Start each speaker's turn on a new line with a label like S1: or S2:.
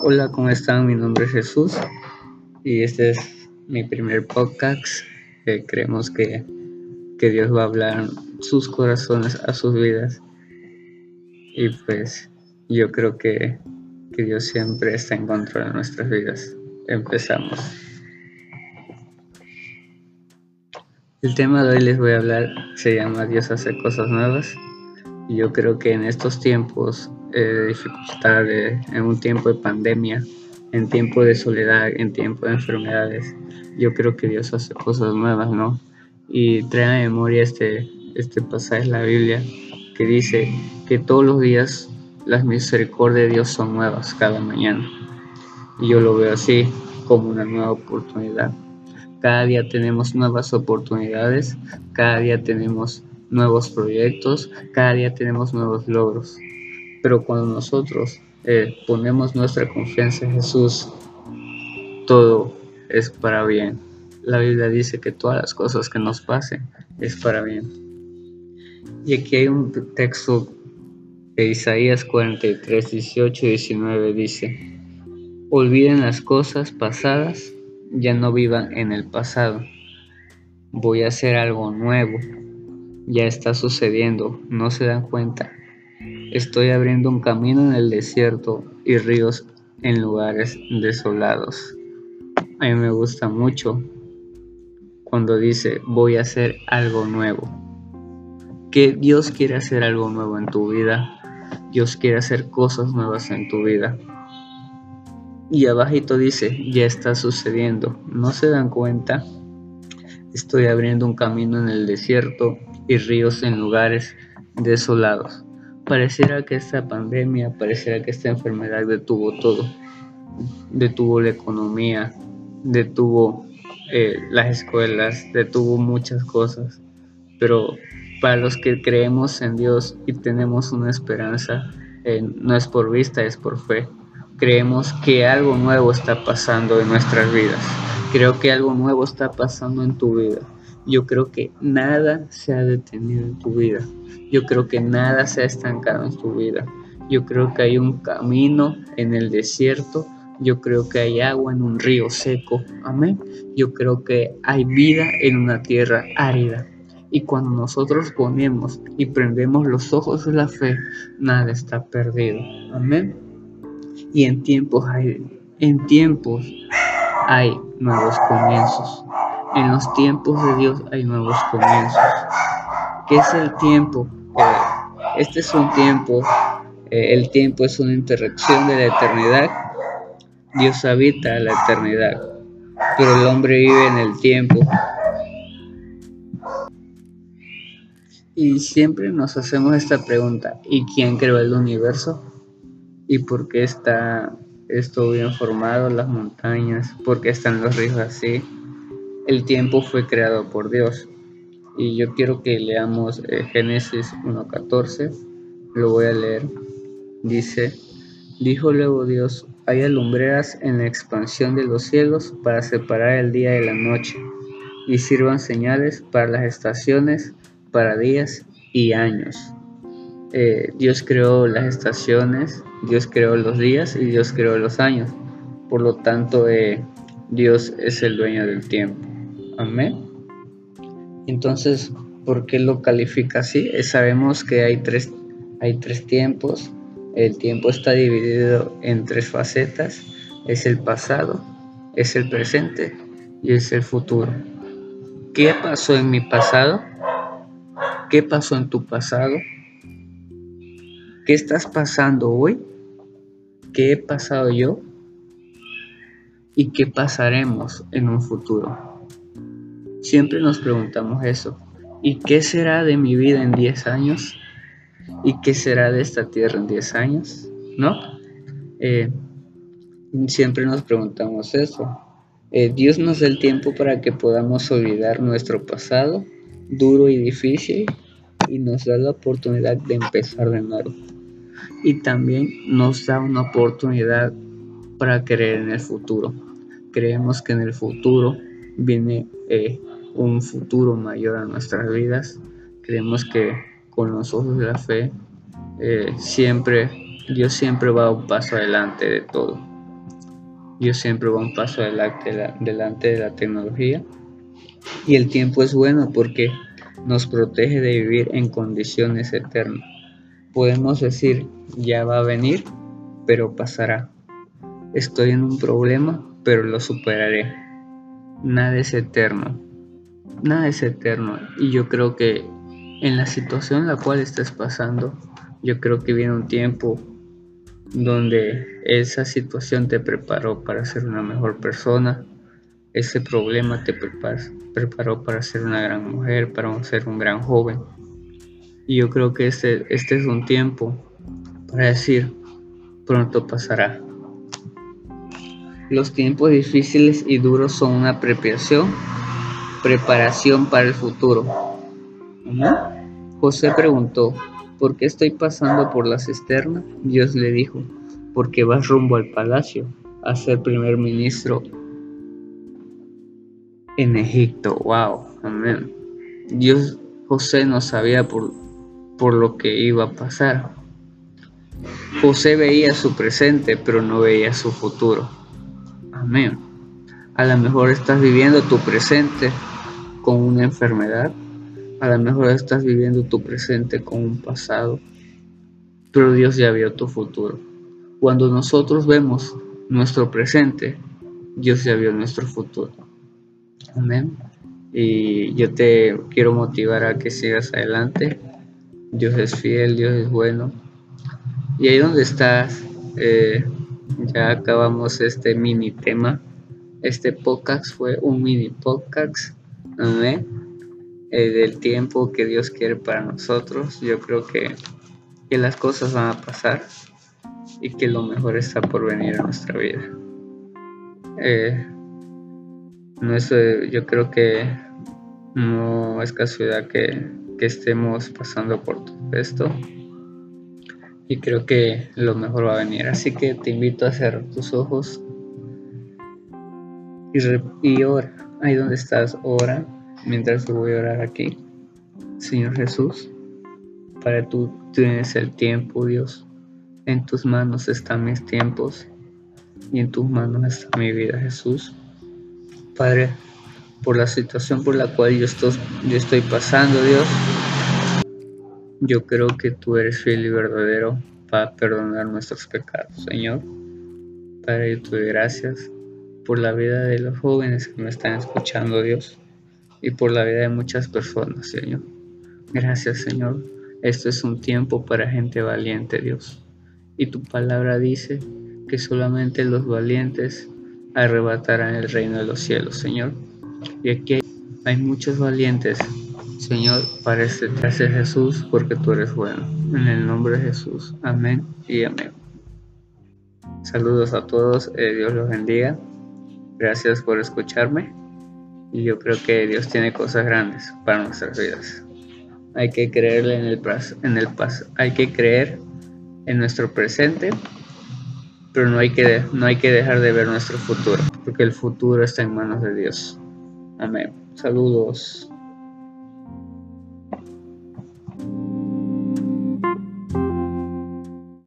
S1: Hola, ¿cómo están? Mi nombre es Jesús y este es mi primer podcast. creemos que, que Dios va a hablar sus corazones a sus vidas y pues yo creo que, que Dios siempre está en control de nuestras vidas. Empezamos. El tema de hoy les voy a hablar se llama Dios hace cosas nuevas y yo creo que en estos tiempos de dificultades, en un tiempo de pandemia, en tiempo de soledad, en tiempo de enfermedades, yo creo que Dios hace cosas nuevas, ¿no? Y trae a memoria este, este pasaje de la Biblia que dice que todos los días las misericordias de Dios son nuevas cada mañana. Y yo lo veo así, como una nueva oportunidad. Cada día tenemos nuevas oportunidades, cada día tenemos nuevos proyectos, cada día tenemos nuevos logros. Pero cuando nosotros eh, ponemos nuestra confianza en Jesús, todo es para bien. La Biblia dice que todas las cosas que nos pasen es para bien. Y aquí hay un texto de Isaías 43, 18 y 19 dice, olviden las cosas pasadas, ya no vivan en el pasado. Voy a hacer algo nuevo. Ya está sucediendo, no se dan cuenta. Estoy abriendo un camino en el desierto y ríos en lugares desolados. A mí me gusta mucho cuando dice voy a hacer algo nuevo. Que Dios quiere hacer algo nuevo en tu vida. Dios quiere hacer cosas nuevas en tu vida. Y abajito dice, ya está sucediendo. ¿No se dan cuenta? Estoy abriendo un camino en el desierto y ríos en lugares desolados. Pareciera que esta pandemia, pareciera que esta enfermedad detuvo todo. Detuvo la economía, detuvo eh, las escuelas, detuvo muchas cosas. Pero para los que creemos en Dios y tenemos una esperanza, eh, no es por vista, es por fe. Creemos que algo nuevo está pasando en nuestras vidas. Creo que algo nuevo está pasando en tu vida. Yo creo que nada se ha detenido en tu vida. Yo creo que nada se ha estancado en tu vida. Yo creo que hay un camino en el desierto. Yo creo que hay agua en un río seco. Amén. Yo creo que hay vida en una tierra árida. Y cuando nosotros ponemos y prendemos los ojos de la fe, nada está perdido. Amén. Y en tiempos en tiempos hay nuevos comienzos. En los tiempos de Dios hay nuevos comienzos. ¿Qué es el tiempo? este es un tiempo, eh, el tiempo es una interacción de la eternidad. Dios habita la eternidad, pero el hombre vive en el tiempo. Y siempre nos hacemos esta pregunta, ¿y quién creó el universo? ¿Y por qué está esto bien formado, las montañas? ¿Por qué están los ríos así? El tiempo fue creado por Dios y yo quiero que leamos eh, Génesis 1.14. Lo voy a leer. Dice, dijo luego Dios, hay alumbreras en la expansión de los cielos para separar el día de la noche y sirvan señales para las estaciones, para días y años. Eh, Dios creó las estaciones, Dios creó los días y Dios creó los años. Por lo tanto, eh, Dios es el dueño del tiempo. Amén. Entonces, ¿por qué lo califica así? Eh, sabemos que hay tres, hay tres tiempos. El tiempo está dividido en tres facetas. Es el pasado, es el presente y es el futuro. ¿Qué pasó en mi pasado? ¿Qué pasó en tu pasado? ¿Qué estás pasando hoy? ¿Qué he pasado yo? ¿Y qué pasaremos en un futuro? Siempre nos preguntamos eso. ¿Y qué será de mi vida en 10 años? ¿Y qué será de esta tierra en 10 años? ¿No? Eh, siempre nos preguntamos eso. Eh, Dios nos da el tiempo para que podamos olvidar nuestro pasado duro y difícil y nos da la oportunidad de empezar de nuevo. Y también nos da una oportunidad para creer en el futuro. Creemos que en el futuro viene eh, un futuro mayor a nuestras vidas. Creemos que con los ojos de la fe, eh, siempre, Dios siempre va un paso adelante de todo. Dios siempre va un paso delante de la tecnología. Y el tiempo es bueno porque nos protege de vivir en condiciones eternas. Podemos decir, ya va a venir, pero pasará. Estoy en un problema, pero lo superaré. Nada es eterno. Nada es eterno. Y yo creo que en la situación en la cual estás pasando, yo creo que viene un tiempo donde esa situación te preparó para ser una mejor persona, ese problema te preparó para ser una gran mujer, para ser un gran joven. Y yo creo que este, este es un tiempo para decir, pronto pasará. Los tiempos difíciles y duros son una preparación, preparación para el futuro. José preguntó, ¿por qué estoy pasando por la cisterna? Dios le dijo, porque vas rumbo al palacio a ser primer ministro en Egipto. Wow, amén. Dios, José no sabía por, por lo que iba a pasar. José veía su presente, pero no veía su futuro. Amén. A lo mejor estás viviendo tu presente con una enfermedad. A lo mejor estás viviendo tu presente con un pasado. Pero Dios ya vio tu futuro. Cuando nosotros vemos nuestro presente, Dios ya vio nuestro futuro. Amén. Y yo te quiero motivar a que sigas adelante. Dios es fiel, Dios es bueno. Y ahí donde estás, eh, ya acabamos este mini tema. Este podcast fue un mini podcast. Amén. Eh, del tiempo que Dios quiere para nosotros. Yo creo que, que las cosas van a pasar y que lo mejor está por venir a nuestra vida. Eh, no es, eh, yo creo que no es casualidad que, que estemos pasando por todo esto y creo que lo mejor va a venir. Así que te invito a cerrar tus ojos y, y ora. Ahí donde estás, ora mientras yo voy a orar aquí. Señor Jesús, para tú tienes el tiempo, Dios. En tus manos están mis tiempos y en tus manos está mi vida, Jesús. Padre, por la situación por la cual yo estoy, yo estoy pasando, Dios. Yo creo que tú eres fiel y verdadero para perdonar nuestros pecados, Señor. Padre, yo te doy gracias por la vida de los jóvenes que me están escuchando, Dios, y por la vida de muchas personas, Señor. Gracias, Señor. Esto es un tiempo para gente valiente, Dios. Y tu palabra dice que solamente los valientes arrebatarán el reino de los cielos, Señor. Y aquí hay muchos valientes, Señor, para este Jesús, porque tú eres bueno. En el nombre de Jesús. Amén y amén. Saludos a todos, eh, Dios los bendiga. Gracias por escucharme. Y yo creo que Dios tiene cosas grandes para nuestras vidas. Hay que creerle en el, en el paso. Hay que creer en nuestro presente pero no hay, que, no hay que dejar de ver nuestro futuro, porque el futuro está en manos de Dios. Amén. Saludos.